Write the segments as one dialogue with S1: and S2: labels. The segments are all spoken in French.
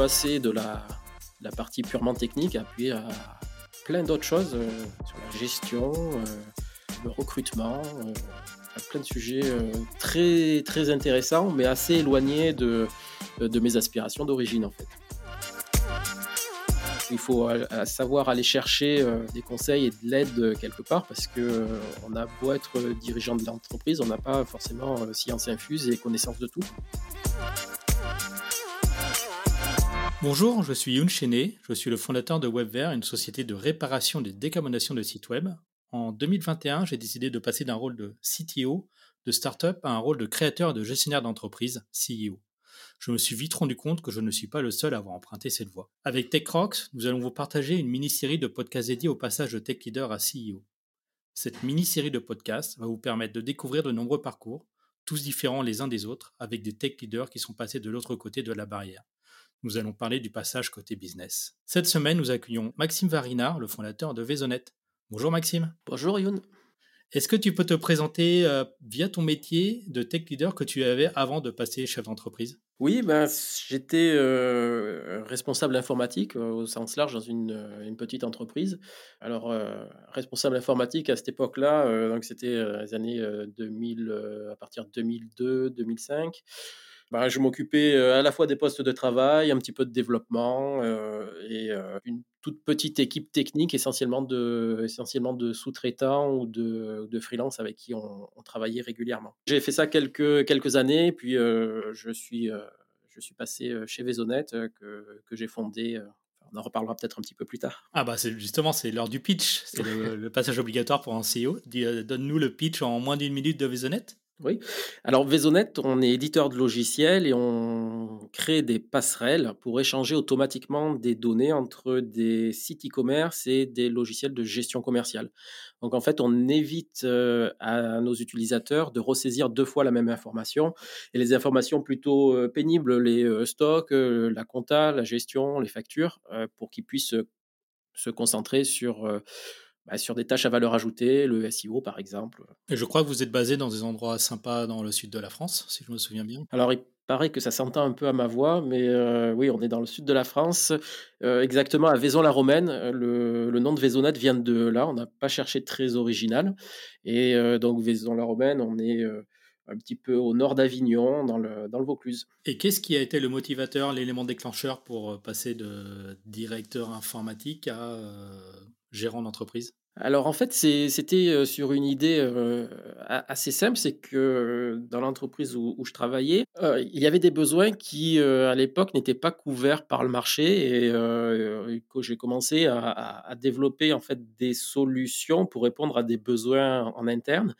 S1: passé de la, partie purement technique à puis à plein d'autres choses euh, sur la gestion, euh, le recrutement, euh, à plein de sujets très, très intéressants, mais assez éloignés de, de mes aspirations d'origine en fait. Il faut savoir aller chercher des conseils et de l'aide quelque part parce que on a beau être dirigeant de l'entreprise, on n'a pas forcément science infuse et connaissance de tout.
S2: Bonjour, je suis Youn Chené, je suis le fondateur de WebVer, une société de réparation et de décarbonation de sites web. En 2021, j'ai décidé de passer d'un rôle de CTO de startup à un rôle de créateur et de gestionnaire d'entreprise, CEO. Je me suis vite rendu compte que je ne suis pas le seul à avoir emprunté cette voie. Avec TechRox, nous allons vous partager une mini-série de podcasts dédiés au passage de tech leader à CEO. Cette mini-série de podcasts va vous permettre de découvrir de nombreux parcours, tous différents les uns des autres, avec des tech leaders qui sont passés de l'autre côté de la barrière nous allons parler du passage côté business. Cette semaine, nous accueillons Maxime Varinard, le fondateur de Vaisonnet. Bonjour Maxime.
S1: Bonjour Youn.
S2: Est-ce que tu peux te présenter euh, via ton métier de tech leader que tu avais avant de passer chef d'entreprise?
S1: Oui, ben, j'étais euh, responsable informatique euh, au sens large dans une, une petite entreprise. Alors, responsable informatique à cette époque-là, donc c'était les années euh, 2000, euh, à partir de 2002, 2005. Ben, je m'occupais euh, à la fois des postes de travail, un petit peu de développement euh, et euh, une toute petite équipe technique, essentiellement de, essentiellement de sous-traitants ou de, de freelance avec qui on, on travaillait régulièrement. J'ai fait ça quelques, quelques années, puis euh, je, suis, euh, je suis passé chez Vaisonnet euh, que, que j'ai fondé. on en reparlera peut-être un petit peu plus tard.
S2: Ah bah c'est justement c'est l'heure du pitch, c'est le, le passage obligatoire pour un CEO. Donne-nous le pitch en moins d'une minute de Vaisonnet.
S1: Oui. Alors Vaisonnet, on est éditeur de logiciels et on crée des passerelles pour échanger automatiquement des données entre des sites e-commerce et des logiciels de gestion commerciale. Donc en fait, on évite euh, à nos utilisateurs de ressaisir deux fois la même information et les informations plutôt euh, pénibles, les euh, stocks, la compta, la gestion, les factures, pour qu'ils puissent se concentrer sur bah, sur des tâches à valeur ajoutée, le SEO par exemple.
S2: Et je crois que vous êtes basé dans des endroits sympas dans le sud de la France, si je me souviens bien.
S1: Alors, il paraît que ça s'entend un peu à ma voix, mais euh, oui, on est dans le sud de la France, euh, exactement à Vaison-la-Romaine. Euh, Le, le nom de Vaisonnet vient de là, on n'a pas cherché très original. Et euh, donc, Vaison-la-Romaine, on est un petit peu au nord d'Avignon, dans le, dans le Vaucluse.
S2: Et qu'est-ce qui a été le motivateur, l'élément déclencheur pour passer de directeur informatique à euh, gérant d'entreprise?
S1: Alors en fait, c'était euh, sur une idée euh, assez simple, c'est que euh, dans l'entreprise où, je travaillais, il y avait des besoins qui, à l'époque, n'étaient pas couverts par le marché et que j'ai commencé à- à développer en fait des solutions pour répondre à des besoins en interne.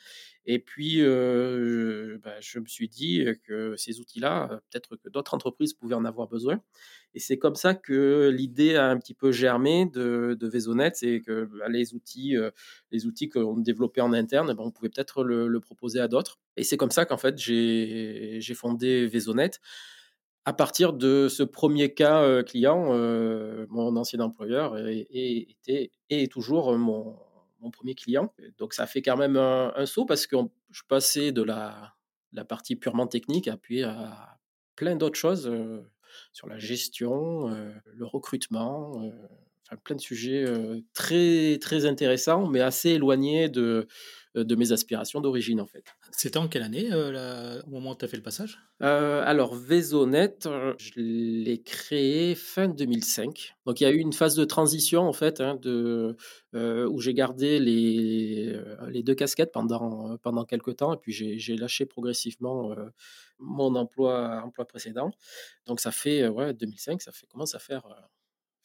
S1: Et puis, euh, je, me suis dit que ces outils-là, peut-être que d'autres entreprises pouvaient en avoir besoin. Et c'est comme ça que l'idée a un petit peu germé de, de Vaisonnet, c'est que bah, les outils, les outils qu'on développait en interne, ben, on pouvait peut-être le, proposer à d'autres. Et c'est comme ça qu'en fait j'ai fondé Vaisonnet. À partir de ce premier cas client, mon ancien employeur était et est toujours mon, mon premier client. Donc ça fait quand même un, saut parce que je passais de la, la partie purement technique à puis à plein d'autres choses. euh, sur la gestion, euh, le recrutement, euh, enfin plein de sujets très très intéressants, mais assez éloignés de, de mes aspirations d'origine en fait.
S2: C'était en quelle année, euh, la- au moment où tu as fait le passage?
S1: Euh, alors Vaisonnet, euh, je l'ai créé fin 2005. Donc il y a eu une phase de transition en fait, hein, de, euh, où j'ai gardé les, euh, les deux casquettes pendant, pendant quelques temps et puis j'ai lâché progressivement euh, mon emploi, emploi précédent. Donc ça fait, euh, ouais, 2005, ça fait, commence à faire, euh,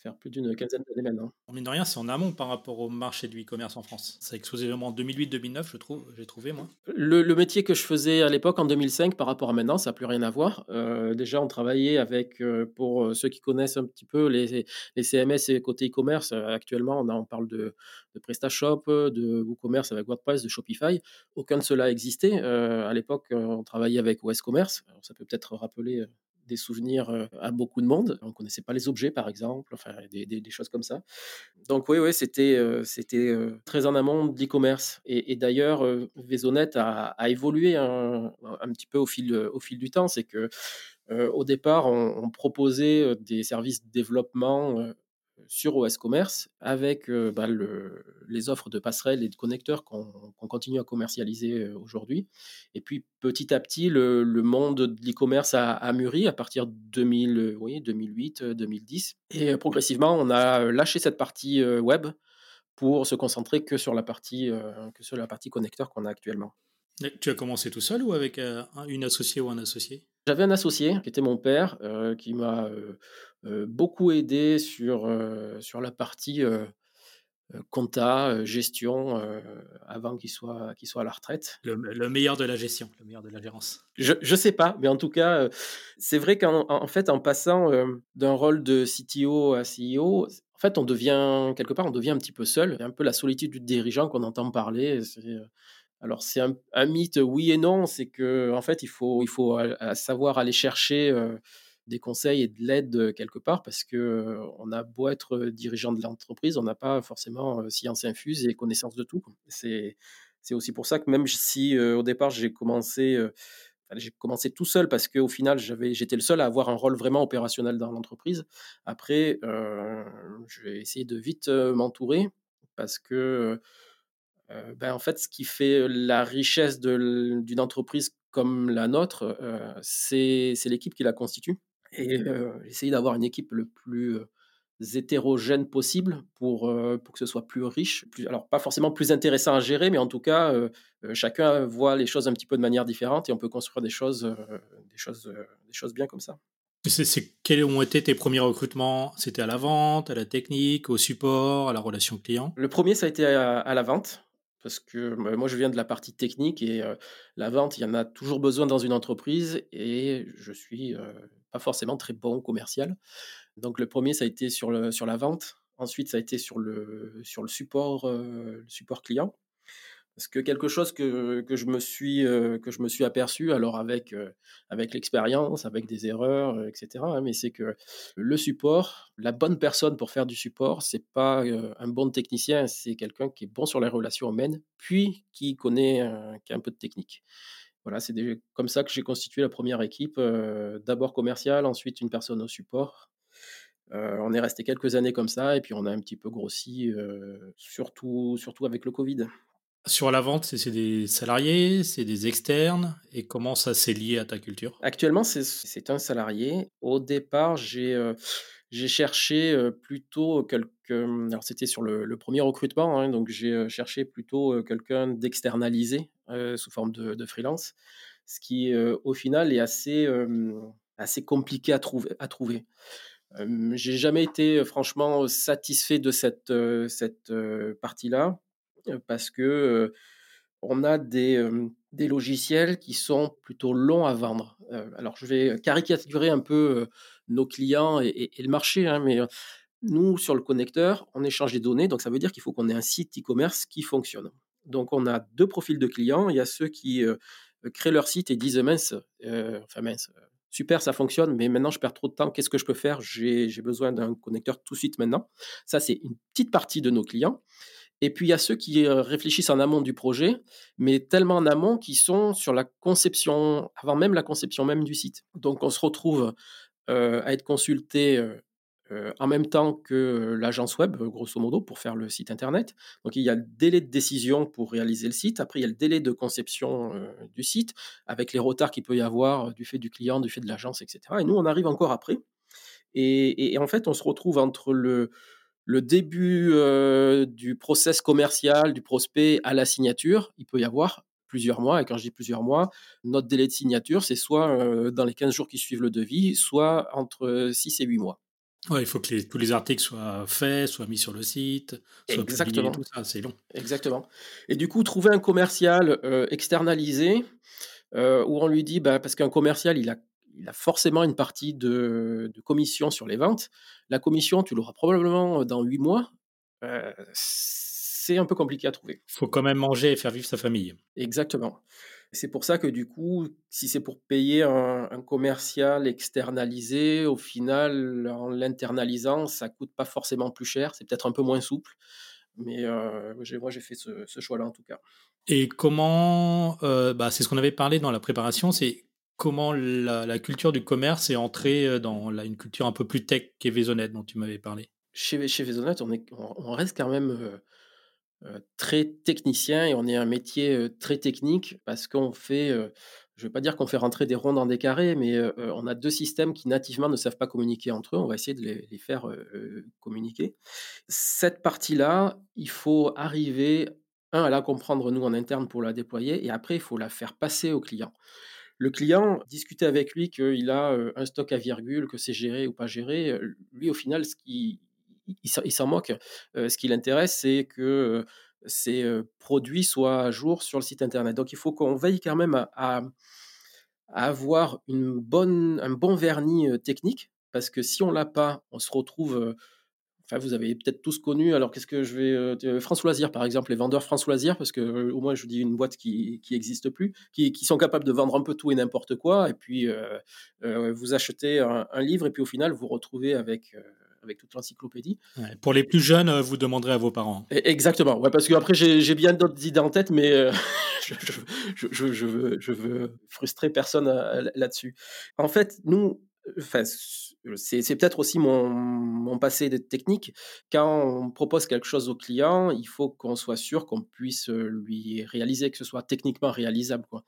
S1: faire plus d'une quinzaine d'années maintenant.
S2: Mine de rien, c'est en amont par rapport au marché du e-commerce en France. Ça a explosé vraiment en 2008-2009, je trouve, j'ai trouvé moi.
S1: Le, le métier que je faisais à l'époque, en 2005, par rapport à maintenant, ça n'a plus rien à voir. Euh, déjà, on travaillait avec, euh, pour euh, ceux qui connaissent un petit peu les, les CMS et côté e-commerce, actuellement, on, a- on parle de, de PrestaShop, de WooCommerce avec WordPress, de Shopify. Aucun de cela existait. Euh, à l'époque, on travaillait avec OS Commerce. Alors, ça peut peut-être rappeler des souvenirs à beaucoup de monde. On ne connaissait pas les objets, par exemple, enfin, des, choses comme ça. Donc oui, oui, c'était très en amont de l'e-commerce. Et, d'ailleurs, euh, Vaisonnet a, évolué un, petit peu au fil, au fil du temps. C'est que au départ, on proposait, des services de développement, sur OS Commerce avec, heu, bah, le les offres de passerelles et de connecteurs qu'on continue à commercialiser, heu, aujourd'hui et puis petit à petit le monde de l'e-commerce a mûri à partir de 2000, heu, oui 2008, heu, 2010 et heu, progressivement on a, lâché cette partie, web pour se concentrer que sur la partie, que sur la partie connecteur qu'on a actuellement.
S2: Tu as commencé tout seul ou avec, un une associée ou un associé?
S1: J'avais un associé qui était mon père, heu, qui m'a, heu, beaucoup aidé sur, sur la partie, compta, gestion, avant qu'il soit qu'il soit à la retraite.
S2: Le me le meilleur de la gestion, le meilleur de la gérance.
S1: Je je sais pas, mais en tout cas, c'est vrai qu'en en fait, en passant, d'un rôle de CTO à CEO, en fait, on devient quelque part, on devient un petit peu seul, un peu la solitude du dirigeant qu'on entend parler, c'est, alors c'est un mythe, oui et non, c'est qu'en fait, il faut il faut, heu, à savoir aller chercher, heu, des conseils et de l'aide, heu, quelque part parce que, on a beau être, dirigeant de l'entreprise, on n'a pas forcément, science infuse et connaissance de tout. C'est c'est aussi pour ça que même si, au départ j'ai commencé, j'ai commencé tout seul parce qu'au final j'avais j'étais le seul à avoir un rôle vraiment opérationnel dans l'entreprise. Après, j'ai essayé de vite, m'entourer parce que, ben, en fait, ce qui fait la richesse d'une entreprise comme la nôtre, c'est l'équipe qui la constitue et heu, essayer d'avoir une équipe le plus, hétérogène possible pour, pour que ce soit plus riche, plus alors pas forcément plus intéressant à gérer, mais en tout cas, chacun voit les choses un petit peu de manière différente et on peut construire des choses, des choses, des choses bien comme ça.
S2: C'est c'est quels ont été tes premiers recrutements? C'était à la vente, à la technique, au support, à la relation client?
S1: Le premier ça a été à à la vente parce que, bah, moi je viens de la partie technique et la vente, il y en a toujours besoin dans une entreprise et je suis, heu, pas forcément très bon commercial. Donc le premier ça a été sur la vente. Ensuite, ça a été sur le support client. Parce que quelque chose que que je me suis, heu, que je me suis aperçu alors avec, heu, avec l'expérience, avec des erreurs, heu, et cetera, hein, mais c'est que le support, la bonne personne pour faire du support, c'est pas, un bon technicien, c'est quelqu'un qui est bon sur les relations humaines, puis qui connaît, qui a un peu de technique. Voilà, c'est comme ça que j'ai constitué la première équipe, d'abord commerciale, ensuite une personne au support. On est resté quelques années comme ça et puis on a un petit peu grossi, surtout surtout avec le covid.
S2: Sur la vente, c'est des salariés, c'est des externes et comment ça s'est lié à ta culture?
S1: Actuellement, c'est un salarié. Au départ, j'ai, j'ai cherché, heu, plutôt hem, alors c'était sur le 1 recrutement, hein, donc j'ai, heu, cherché plutôt, heu, quelqu'un d'externalisé, sous forme de freelance. Ce qui, au final est assez, hem, assez compliqué à trouver à trouver. Hem, j'ai jamais été, franchement satisfait de cette, cette, partie-là, parce que, on a des, logiciels qui sont plutôt longs à vendre. Alors je vais caricaturer un peu, nos clients et le marché, hein, mais, nous sur le connecteur, on échange des données, donc ça veut dire qu'il faut qu'on ait un site e-commerce qui fonctionne. Donc on a 2 profils de clients. Il y a ceux qui, créent leur site et disent: «Mince, mince, heu, super ça fonctionne, mais maintenant je perds trop de temps, qu'est-ce que je peux faire? J'ai besoin d'un connecteur tout de suite maintenant». Ça, c'est une petite partie de nos clients et puis il y a ceux qui, heu, réfléchissent en amont du projet, mais tellement en amont qu'ils sont sur la conception, avant même la conception même du site. Donc on se retrouve, heu, à être consultés, heu heu, en même temps que l'agence web, grosso modo, pour faire le site internet. Donc il y a le délai de décision pour réaliser le site. Après, il y a le délai de conception, du site, avec les retards qu'il peut y avoir du fait du client, du fait de l'agence et cetera et nous, on arrive encore après et en fait, on se retrouve entre le le début, heu, du process commercial, du prospect à la signature. Il peut y avoir plusieurs mois et quand je dis plusieurs mois, notre délai de signature, c'est soit, heu, dans les 15 jours qui suivent le devis, soit entre 6 et 8 mois.
S2: Ouais, il faut que les tous les articles soient faits, soient mis sur le site, soient publiés,
S1: Exactement,
S2: tout ça, c'est long.
S1: exactement et du coup, trouver un commercial, heu, externalisé, où on lui dit, bah parce qu'un commercial, il a il a forcément une partie de de commission sur les ventes. La commission, tu l'auras probablement dans 8 mois, heu, c'est un peu compliqué à trouver.
S2: Faut quand même manger et faire vivre sa famille.
S1: Exactement. C'est pour ça que du coup, si c'est pour payer un un commercial externalisé, au final, en l'internalisant, ça coûte pas forcément plus cher. C'est peut-être un peu moins souple, mais j'ai moi j'ai fait ce ce choix-là, en tout cas.
S2: Et comment, bah, c'est ce qu'on avait parlé dans la préparation, c'est comment la, culture du commerce est entrée dans la, une culture un peu plus tech qu'est Vaisonnet dont tu m'avais parlé.
S1: Chez, chez on, on reste quand même euh, très technicien et on est un métier euh, très technique parce qu'on fait, euh, je ne vais pas dire qu'on fait rentrer des ronds dans des carrés, mais on a deux systèmes qui nativement ne savent pas communiquer entre eux. On va essayer de les, faire communiquer. Cette partie-là, il faut arriver, un, à la comprendre nous en interne pour la déployer et après, il faut la faire passer au client. Le client, discuter avec lui qu'il a un stock à virgule, que c'est géré ou pas géré, lui, au final, ce qui il, s'en moque. ce qui l'intéresse, c'est que ces produits soient à jour sur le site internet. Donc il faut qu'on veille quand même à, avoir une bonne, un bon vernis technique, parce que si on l'a pas, on se retrouve Enfin, vous avez peut-être tous connu. Alors, qu'est-ce que je vais. France Loisir, par exemple, les vendeurs France Loisir, parce que au moins, je vous dis une boîte qui n'existe plus, qui, sont capables de vendre un peu tout et n'importe quoi. Et puis, vous achetez un, un, livre, et puis au final, vous retrouvez avec avec toute l'encyclopédie.
S2: pour les plus jeunes, euh, vous demanderez à vos parents.
S1: Exactement, ouais, parce que après j'ai bien d'autres idées en tête, mais euh, je, je, je, je, veux, je veux frustrer personne euh, là-dessus. En fait, nous, enfin, c'est peut-être aussi mon, passé de technique. Quand on propose quelque chose au client, il faut qu'on soit sûr qu'on puisse lui réaliser, que ce soit techniquement réalisable. Quoi.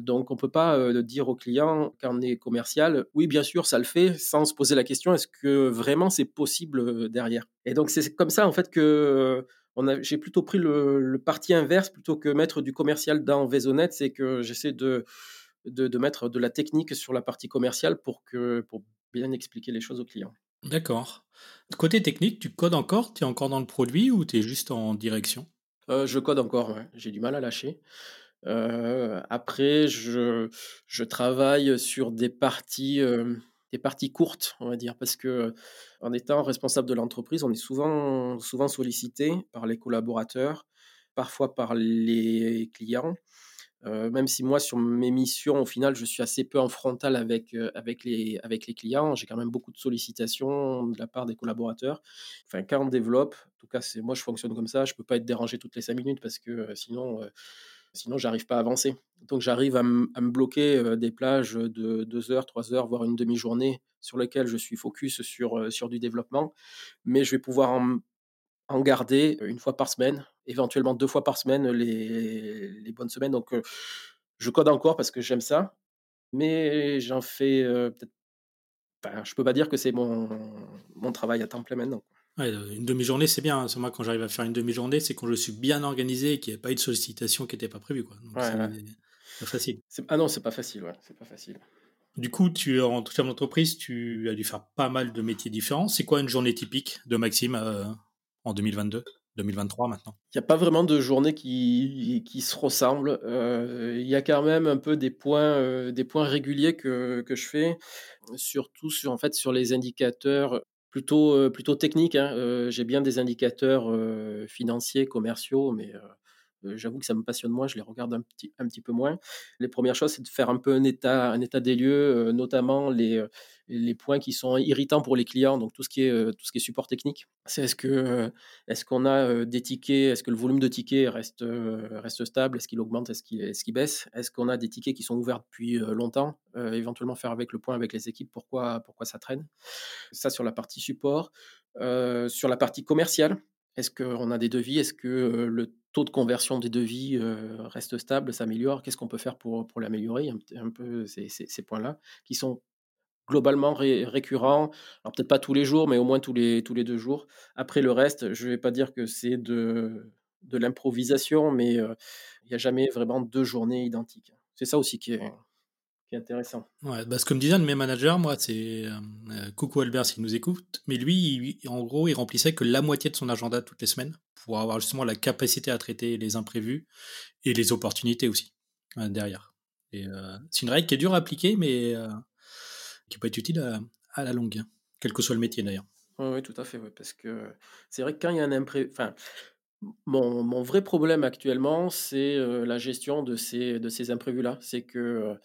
S1: donc, on ne peut pas dire au client, quand on est commercial, oui, bien sûr, ça le fait, sans se poser la question, est-ce que vraiment c'est possible derrière? Et donc, c'est comme ça, en fait, que j'ai plutôt pris le, parti inverse plutôt que mettre du commercial dans Vaisonnet, c'est que j'essaie de mettre de la technique sur la partie commerciale pour, que, bien expliquer les choses aux clients.
S2: D'accord. Côté technique, tu codes encore? Tu es encore dans le produit ou tu es juste en direction?
S1: Euh, Je code encore, j'ai du mal à lâcher. Euh, après, je, je, travaille sur des parties, euh, des parties courtes, on va dire, parce que en étant responsable de l'entreprise, on est souvent, souvent sollicité par les collaborateurs, parfois par les clients même si moi, sur mes missions, au final, je suis assez peu en frontal avec, avec, les, avec les clients, j'ai quand même beaucoup de sollicitations de la part des collaborateurs. Enfin, quand on développe, en tout cas, c'est moi, je fonctionne comme ça, je ne peux pas être dérangé toutes les cinq minutes parce que sinon, sinon, j'arrive pas à avancer. Donc, j'arrive à, me bloquer des plages de deux heures, trois heures, voire une demi-journée sur lesquelles je suis focus sur, sur du développement, mais je vais pouvoir en, en garder une fois par semaine, éventuellement deux fois par semaine les, les bonnes semaines. Donc, je code encore parce que j'aime ça, mais j'en fais peut-être. Enfin, je peux pas dire que c'est mon, mon travail à temps plein maintenant.
S2: une demi-journée, c'est bien. Hein. Moi, quand j'arrive à faire une demi-journée, c'est quand je suis bien organisé et qu'il n'y a pas eu de sollicitation qui n'était pas prévue. Quoi. Donc, c'est facile.
S1: Ah non, c'est pas facile. Ouais. C'est pas facile.
S2: Du coup, tu en chef d'entreprise, tu as dû faire pas mal de métiers différents. C'est quoi une journée typique de Maxime en 2022 2023 maintenant
S1: Il n'y a pas vraiment de journée qui, se ressemble. Euh, il y a quand même un peu des points, euh, des points réguliers que, que, je fais, surtout sur, en fait, sur les indicateurs plutôt, euh, plutôt techniques. Hein. J'ai bien des indicateurs financiers, commerciaux, mais J'avoue que ça me passionne moins, je les regarde un petit, un petit peu moins. Les premières choses, c'est de faire un peu un état, un état des lieux, notamment les, les points qui sont irritants pour les clients, donc tout ce qui est, tout ce qui est support technique. C'est est-ce que est-ce qu'on a des tickets, est-ce que le volume de tickets reste, reste stable, est-ce qu'il augmente, est-ce qu'il est baisse, est-ce qu'on a des tickets qui sont ouverts depuis longtemps, éventuellement faire avec le point avec les équipes pourquoi, pourquoi ça traîne? Ça sur la partie support. sur la partie commerciale, est-ce qu'on a des devis? Est-ce que le taux de conversion des devis reste stable, s'améliore Qu'est-ce qu'on peut faire pour, pour l'améliorer? Un, peu ces, ces, points-là, qui sont globalement récurrents. Alors peut-être pas tous les jours, mais au moins tous les, tous les deux jours. Après le reste, je ne vais pas dire que c'est de, de l'improvisation, mais il n'y a jamais vraiment deux journées identiques. C'est ça aussi qui est, qui est intéressant.
S2: Ouais, parce que me disait un de mes managers, moi, c'est coucou Albert s'il nous écoute, mais lui, en gros, il remplissait que la moitié de son agenda toutes les semaines pour avoir justement la capacité à traiter les imprévus et les opportunités aussi derrière. Et c'est une règle qui est dure à appliquer, mais qui peut être utile à, la longue, hein, quel que soit le métier d'ailleurs.
S1: Oui, tout à fait, parce que c'est vrai que quand il y a un imprévu, enfin, mon, mon, vrai problème actuellement, c'est la gestion de ces, de ces imprévus-là. C'est que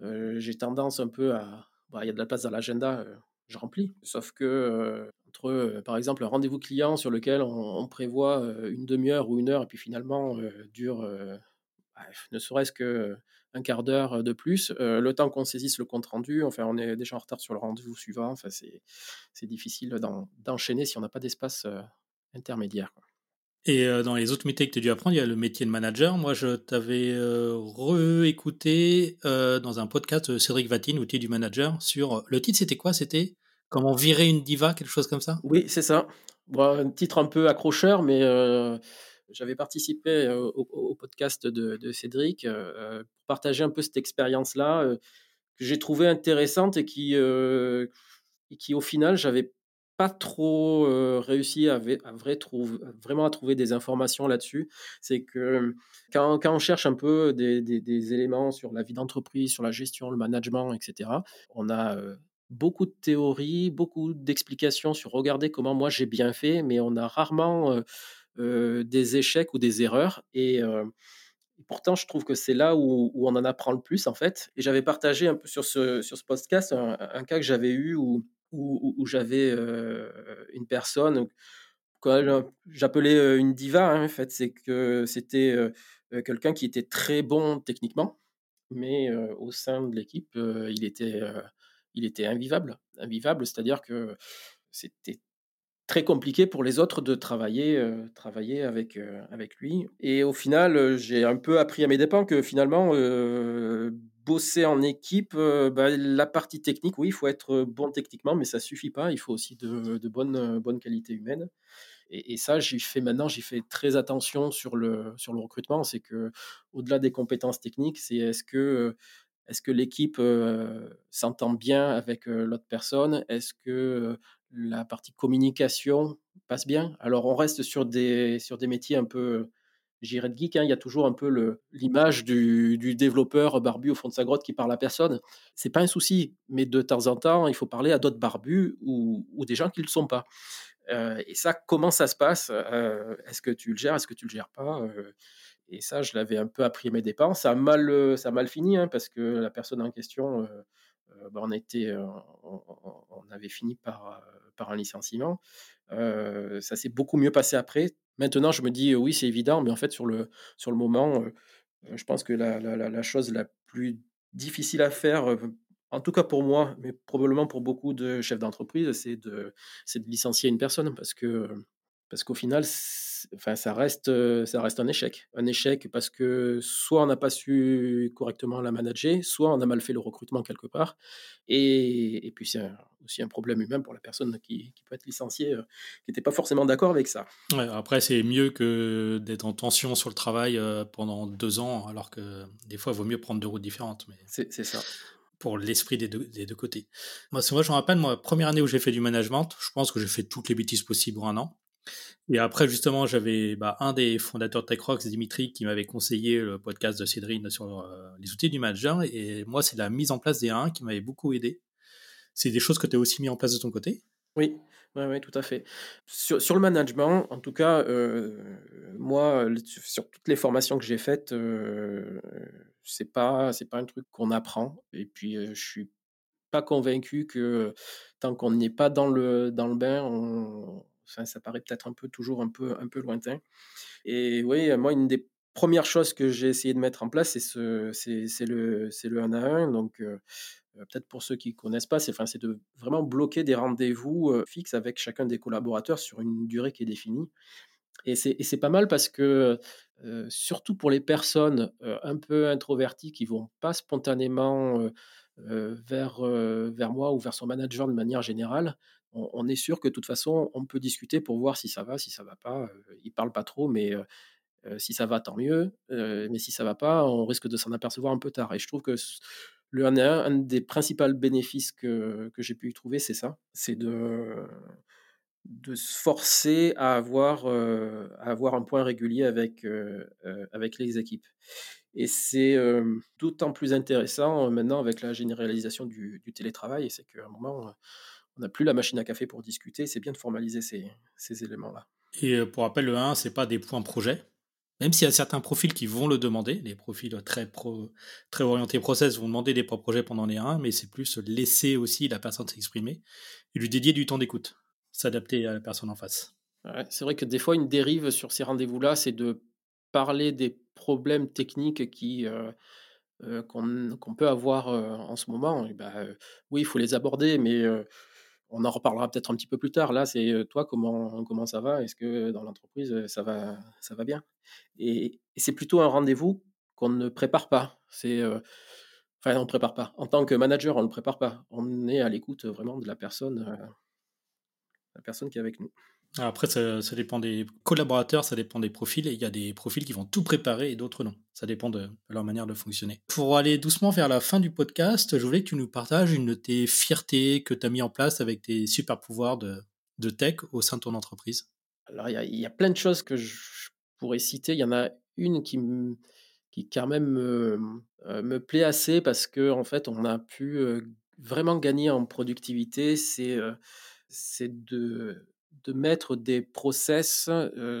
S1: j'ai tendance un peu à. Bah, il y a de la place dans l'agenda, je remplis. Sauf que, entre, par exemple, un rendez-vous client sur lequel on, prévoit une demi-heure ou une heure, et puis finalement dure ne serait-ce qu'un quart d'heure de plus, le temps qu'on saisisse le compte rendu, enfin, on est déjà en retard sur le rendez-vous suivant. Enfin, c'est difficile d'enchaîner si on n'a pas d'espace intermédiaire.
S2: Et dans les autres métiers que tu as dû apprendre, il y a le métier de manager. Moi, je t'avais réécouté dans un podcast de Cédric Vatine, outil du manager, sur le titre, c'était quoi? C'était comment virer une diva, quelque chose comme ça?
S1: Oui, c'est ça. Un titre un peu accrocheur, mais j'avais participé au, podcast de, Cédric pour partager un peu cette expérience-là que j'ai trouvée intéressante et qui, et qui au final, j'avais pas trop réussi à, vrai vraiment à trouver des informations là-dessus. C'est que quand, on cherche un peu des, éléments sur la vie d'entreprise, sur la gestion, le management, etc., on a beaucoup de théories, beaucoup d'explications sur regarder comment moi j'ai bien fait, mais on a rarement des échecs ou des erreurs. Et, pourtant, je trouve que c'est là où, on en apprend le plus, en fait. Et j'avais partagé un peu sur ce, sur ce podcast un cas que j'avais eu où où, j'avais une personne que j'appelais une diva. Hein, en fait, c'est que c'était quelqu'un qui était très bon techniquement, mais au sein de l'équipe, il était, il était invivable. Invivable, c'est-à-dire que c'était très compliqué pour les autres de travailler, travailler avec, avec lui. Et au final, j'ai un peu appris à mes dépens que finalement, bosser en équipe, bah, la partie technique, oui, il faut être bon techniquement, mais ça suffit pas. Il faut aussi de, bonnes, bonnes qualités humaines. Et, ça, j'y fais maintenant, j'y fais très attention sur le, sur le recrutement. C'est que, au-delà des compétences techniques, c'est est-ce que, est-ce que l'équipe s'entend bien avec l'autre personne? Est-ce que la partie communication passe bien? Alors, on reste sur des, sur des métiers un peu j'irais de geek, hein, il y a toujours un peu l'image du, développeur barbu au fond de sa grotte qui parle à personne. C'est pas un souci, mais de temps en temps, il faut parler à d'autres barbus ou, des gens qui ne le sont pas. Euh, et ça, comment ça se passe? Euh, Est-ce que tu le gères Est-ce que tu le gères pas? Euh, Et ça, je l'avais un peu appris à mes dépens. Ça a mal, ça mal fini hein, parce que la personne en question, bah, on, était, on, avait fini par, par un licenciement. ça s'est beaucoup mieux passé après. Maintenant, je me dis, oui, c'est évident, mais en fait, sur le, sur le moment, je pense que la, la, la, chose la plus difficile à faire, en tout cas pour moi, mais probablement pour beaucoup de chefs d'entreprise, c'est de, de licencier une personne parce que parce qu'au final, enfin, ça reste, ça reste un échec. Un échec parce que soit on n'a pas su correctement la manager, soit on a mal fait le recrutement quelque part. Et, et puis c'est aussi un problème humain pour la personne qui, qui peut être licenciée, qui n'était pas forcément d'accord avec ça.
S2: après, c'est mieux que d'être en tension sur le travail pendant deux ans, alors que des fois, il vaut mieux prendre deux routes différentes. Mais...
S1: C'est ça
S2: pour l'esprit des deux, des deux côtés. Moi, moi, je me rappelle, moi, première année où j'ai fait du management, je pense que j'ai fait toutes les bêtises possibles en un an. Et après, justement, j'avais bah, un des fondateurs de TechRox, Dimitri, qui m'avait conseillé le podcast de Cédrine sur euh, les outils du manager. Et moi, c'est la mise en place des 1 qui m'avait beaucoup aidé. C'est des choses que tu as aussi mis en place de ton côté?
S1: Oui, oui, oui, tout à fait. Sur, le management, en tout cas, euh, moi, sur toutes les formations que j'ai faites, euh, c'est pas, pas un truc qu'on apprend. Et puis, euh, je suis pas convaincu que tant qu'on n'est pas dans le, dans le bain, on, ça paraît peut-être un peu toujours un peu, un peu lointain. Et oui, moi, une des premières choses que j'ai essayé de mettre en place, c'est ce, c'est, le, le 1 à 1. Donc, euh, euh, peut-être pour ceux qui ne connaissent pas, c'est, de vraiment bloquer des rendez-vous euh, fixes avec chacun des collaborateurs sur une durée qui est définie. Et c'est, pas mal parce que, surtout pour les personnes un peu introverties qui vont pas spontanément vers, vers moi ou vers son manager de manière générale, on, est sûr que de toute façon, on peut discuter pour voir si ça va, si ça va pas. il parle pas trop, mais si ça va, tant mieux. mais si ça va pas, on risque de s'en apercevoir un peu tard. Et je trouve que le 1 1, un des principaux bénéfices que, que j'ai pu y trouver, c'est ça. C'est de, de se forcer à avoir, à avoir un point régulier avec, avec les équipes. Et c'est d'autant plus intéressant maintenant avec la généralisation du, du télétravail. C'est qu'à un moment, on n'a plus la machine à café pour discuter. C'est bien de formaliser ces, ces éléments-là.
S2: Et euh, pour rappel, le 1, c'est pas des points projet. Même s'il y a certains profils qui vont le demander, les profils très, pro, très orientés process vont demander des points projets pendant les 1, mais c'est plus laisser aussi la personne s'exprimer et lui dédier du temps d'écoute, s'adapter à la personne en face.
S1: c'est vrai que des fois, une dérive sur ces rendez-vous-là, c'est de parler des problèmes techniques qui, heu heu, qu'on peut avoir, en ce moment et bah, oui, il faut les aborder, mais on en reparlera peut-être un petit peu plus tard. Là, c'est, toi, comment comment ça va? Est-ce que dans l'entreprise, ça va ça va bien? Et c'est plutôt un rendez-vous qu'on ne prépare pas. C'est, enfin, on ne prépare pas. En tant que manager, on ne le prépare pas. On est à l'écoute, vraiment de la personne, la personne qui est avec nous.
S2: Après, ça, dépend des collaborateurs, ça dépend des profils, il y a des profils qui vont tout préparer et d'autres non. Ça dépend de, leur manière de fonctionner. Pour aller doucement vers la fin du podcast, je voulais que tu nous partages une de tes fiertés que tu as mis en place avec tes super pouvoirs de, tech au sein de ton entreprise.
S1: Alors, il y a plein de choses que je pourrais citer. Il y en a une qui qui quand même me, heu, me plaît assez parce qu'en fait, on a pu, heu, vraiment gagner en productivité. C'est, c'est de de mettre des process,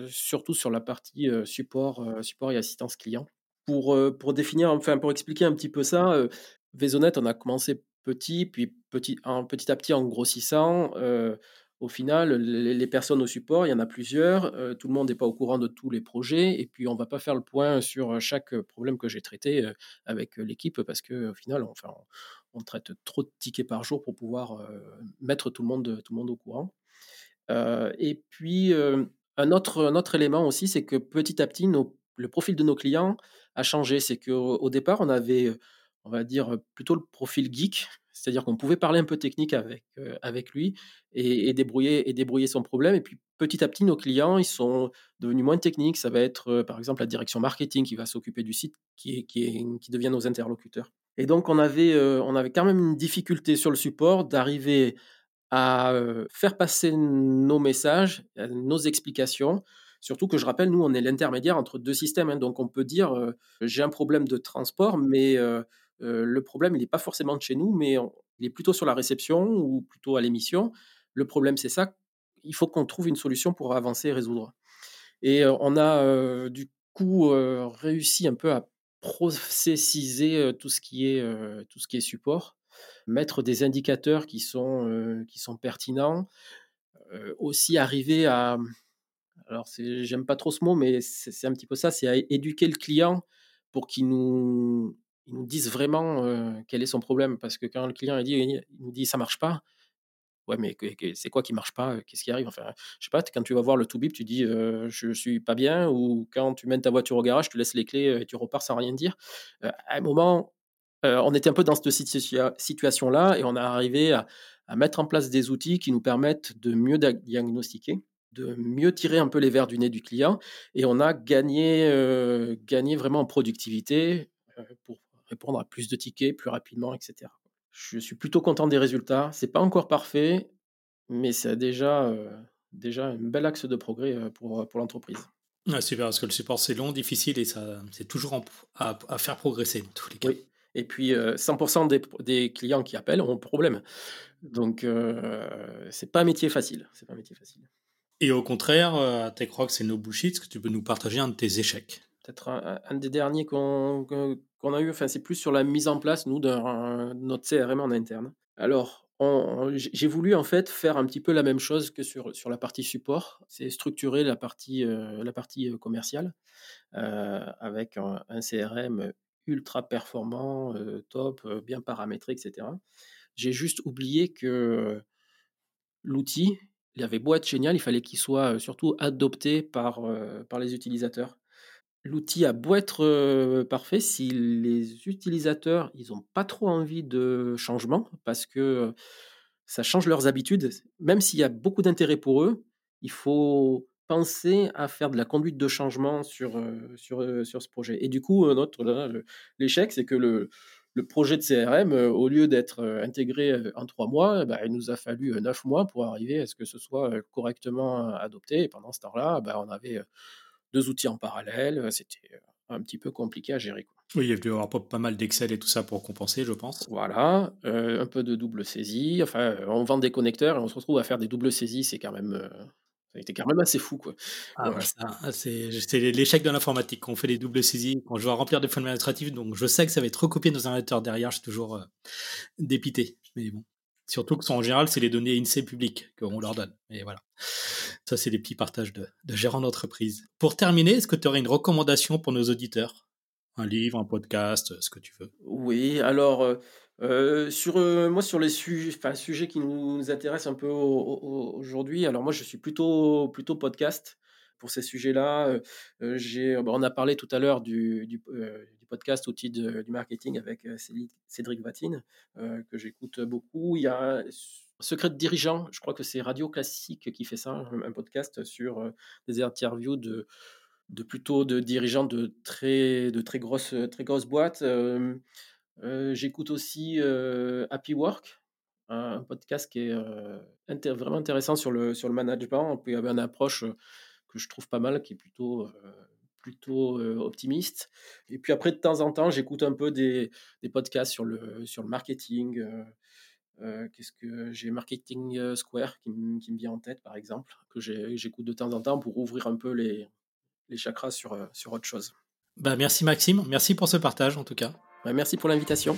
S1: surtout sur la partie, support, support et assistance client. Pour, pour définir, enfin, pour expliquer un petit peu ça, heu, Vaisonnet, on a commencé petit, puis petit en petit à petit en grossissant, au final, les les personnes au support, il y en a plusieurs, tout le monde n'est pas au courant de tous les projets et puis on va pas faire le point sur, chaque, problème que j'ai traité, avec, l'équipe parce qu'au final, enfin, on on traite trop de tickets par jour pour pouvoir, mettre tout le monde, tout le monde au courant. Et puis, un autre autre élément aussi, c'est que petit à petit, le profil de nos clients a changé. C'est qu'au au départ, on avait, on va dire, plutôt le profil geek, c'est-à-dire qu'on pouvait parler un peu technique avec, avec lui et débrouiller et débrouiller son problème et puis petit à petit, nos clients, ils sont devenus moins techniques. Ça va être, par exemple, la direction marketing qui va s'occuper du site, qui qui devient nos interlocuteurs et donc on avait, on avait quand même une difficulté sur le support d'arriver à, heu, faire passer nos messages, heu, nos explications. Surtout que je rappelle, nous, on est l'intermédiaire entre 2 systèmes, hein, donc on peut dire, heu: «J'ai un problème de transport, mais le problème, il est pas forcément de chez nous, mais il est plutôt sur la réception ou plutôt à l'émission. Le problème, c'est ça. Il faut qu'on trouve une solution pour avancer et résoudre» et on a, du coup, réussi un peu à processiser, tout ce qui est, tout ce qui est support mettre des indicateurs qui sont, heu, qui sont pertinents, heu, aussi arriver à alors j'aime pas trop ce mot, mais c'est un petit peu ça, c'est à éduquer le client pour qu'il nous nous dise vraiment, heu, quel est son problème. Parce que quand le client il dit il nous dit: «Ça marche pas», ouais, mais c'est quoi qui marche pas? Qu'est-ce qui arrive? Enfin, je sais pas, quand tu vas voir le Toubib, tu dis, heu: «Je suis pas bien» ou quand tu mènes ta voiture au garage, tu laisses les clés, et tu repars sans rien dire. À un moment, Heu, on était un peu dans cette situa situation-là et on est arrivé à à mettre en place des outils qui nous permettent de mieux diagnostiquer, de mieux tirer un peu les vers du nez du client et on a gagné, heu, gagné vraiment en productivité, heu, pour répondre à plus de tickets plus rapidement et cetera. Je suis plutôt content des résultats. C'est pas encore parfait, mais c'est déjà, déjà un bel axe de progrès, pour, pour l'entreprise.
S2: Ouais, super, parce que le support, c'est long, difficile et ça, c'est toujours à faire progresser, dans tous les cas.
S1: Oui et puis, heu, 100 des des clients qui appellent ont problème. Donc, heu, c'est pas un métier facile, c'est pas un métier facile.
S2: Et au contraire, euh, à TechRock, c'est no bullshit, est-ce que tu peux nous partager un de tes échecs?
S1: Peut-être un un des derniers qu'on a eu, enfin, c'est plus sur la mise en place, nous, d'un notre CRM en interne. Alors, on j'ai voulu, en fait, faire un petit peu la même chose que sur sur la partie support. C'est structurer la partie, la partie, commerciale, avec un un CRM ultra performant, top, bien paramétré et cetera. J'ai juste oublié que, l'outil, il avait beau être génial, il fallait qu'il soit, surtout adopté par, par les utilisateurs. L'outil a beau être, parfait, si les utilisateurs, ils ont pas trop envie de changement parce que, ça change leurs habitudes, même s'il y a beaucoup d'intérêt pour eux, il faut à faire de la conduite de changement sur, heu, sur, heu, sur ce projet et du coup, notre l'échec, c'est que le le projet de CRM, heu, au lieu d'être, intégré, en 3 mois, eh bah, il nous a fallu, heu, 9 mois pour arriver à ce que ce soit, correctement, adopté et pendant ce temps-là, bah, on avait, heu, 2 outils en parallèle, c'était, un petit peu compliqué à gérer, quoi.
S2: Oui, il y a dû avoir pas, mal d'Excel et tout ça pour compenser, je pense.
S1: Voilà, un peu de double saisie, enfin, on vend des connecteurs et on se retrouve à faire des doubles saisies, c'est quand même, été quand même assez fou, quoi.
S2: Ah bah ah, c'est l'échec de l'informatique, quand on fait des doubles saisies, quand je dois remplir des formulaires administratifs, donc je sais que ça va être recopié dans un ordinateur derrière, je suis toujours euh, dépité. Mais bon. Surtout que en général, c'est les données INSEE publiques qu'on leur donne. Et voilà. Ça, c'est des petits partages de, de gérants d'entreprise. Pour terminer, est-ce que tu aurais une recommandation pour nos auditeurs? Un livre, un podcast, ce que tu veux
S1: Oui, alors, euh, euh, sur, euh, moi, sur les sujets, sujets qui nous intéressent un peu aujourd'hui, alors moi, je suis plutôt, plutôt podcast pour ces sujets-là. j'ai, on a parlé tout à l'heure du, podcast outil du marketing avec Cédric Vatine, que j'écoute beaucoup. Il y a Secret de dirigeant, je crois que c'est Radio Classique qui fait ça, un podcast sur des interviews de, de plutôt de dirigeants de très, de très, grosses, très grosses boîtes. J'écoute aussi Happy Work, un podcast qui est vraiment intéressant sur le, sur le management. Il y avait une approche que je trouve pas mal, qui est plutôt plutôt optimiste. Et puis après, de temps en temps, j'écoute un peu des, des, podcasts sur le, sur le marketing. Qu'est-ce que j'ai Marketing Square qui, qui, me vient en tête, par exemple, que j'écoute de temps en temps pour ouvrir un peu les, les chakras sur, sur autre chose.
S2: Bah, merci Maxime, merci pour ce partage en tout cas.
S1: Bah, merci pour l'invitation.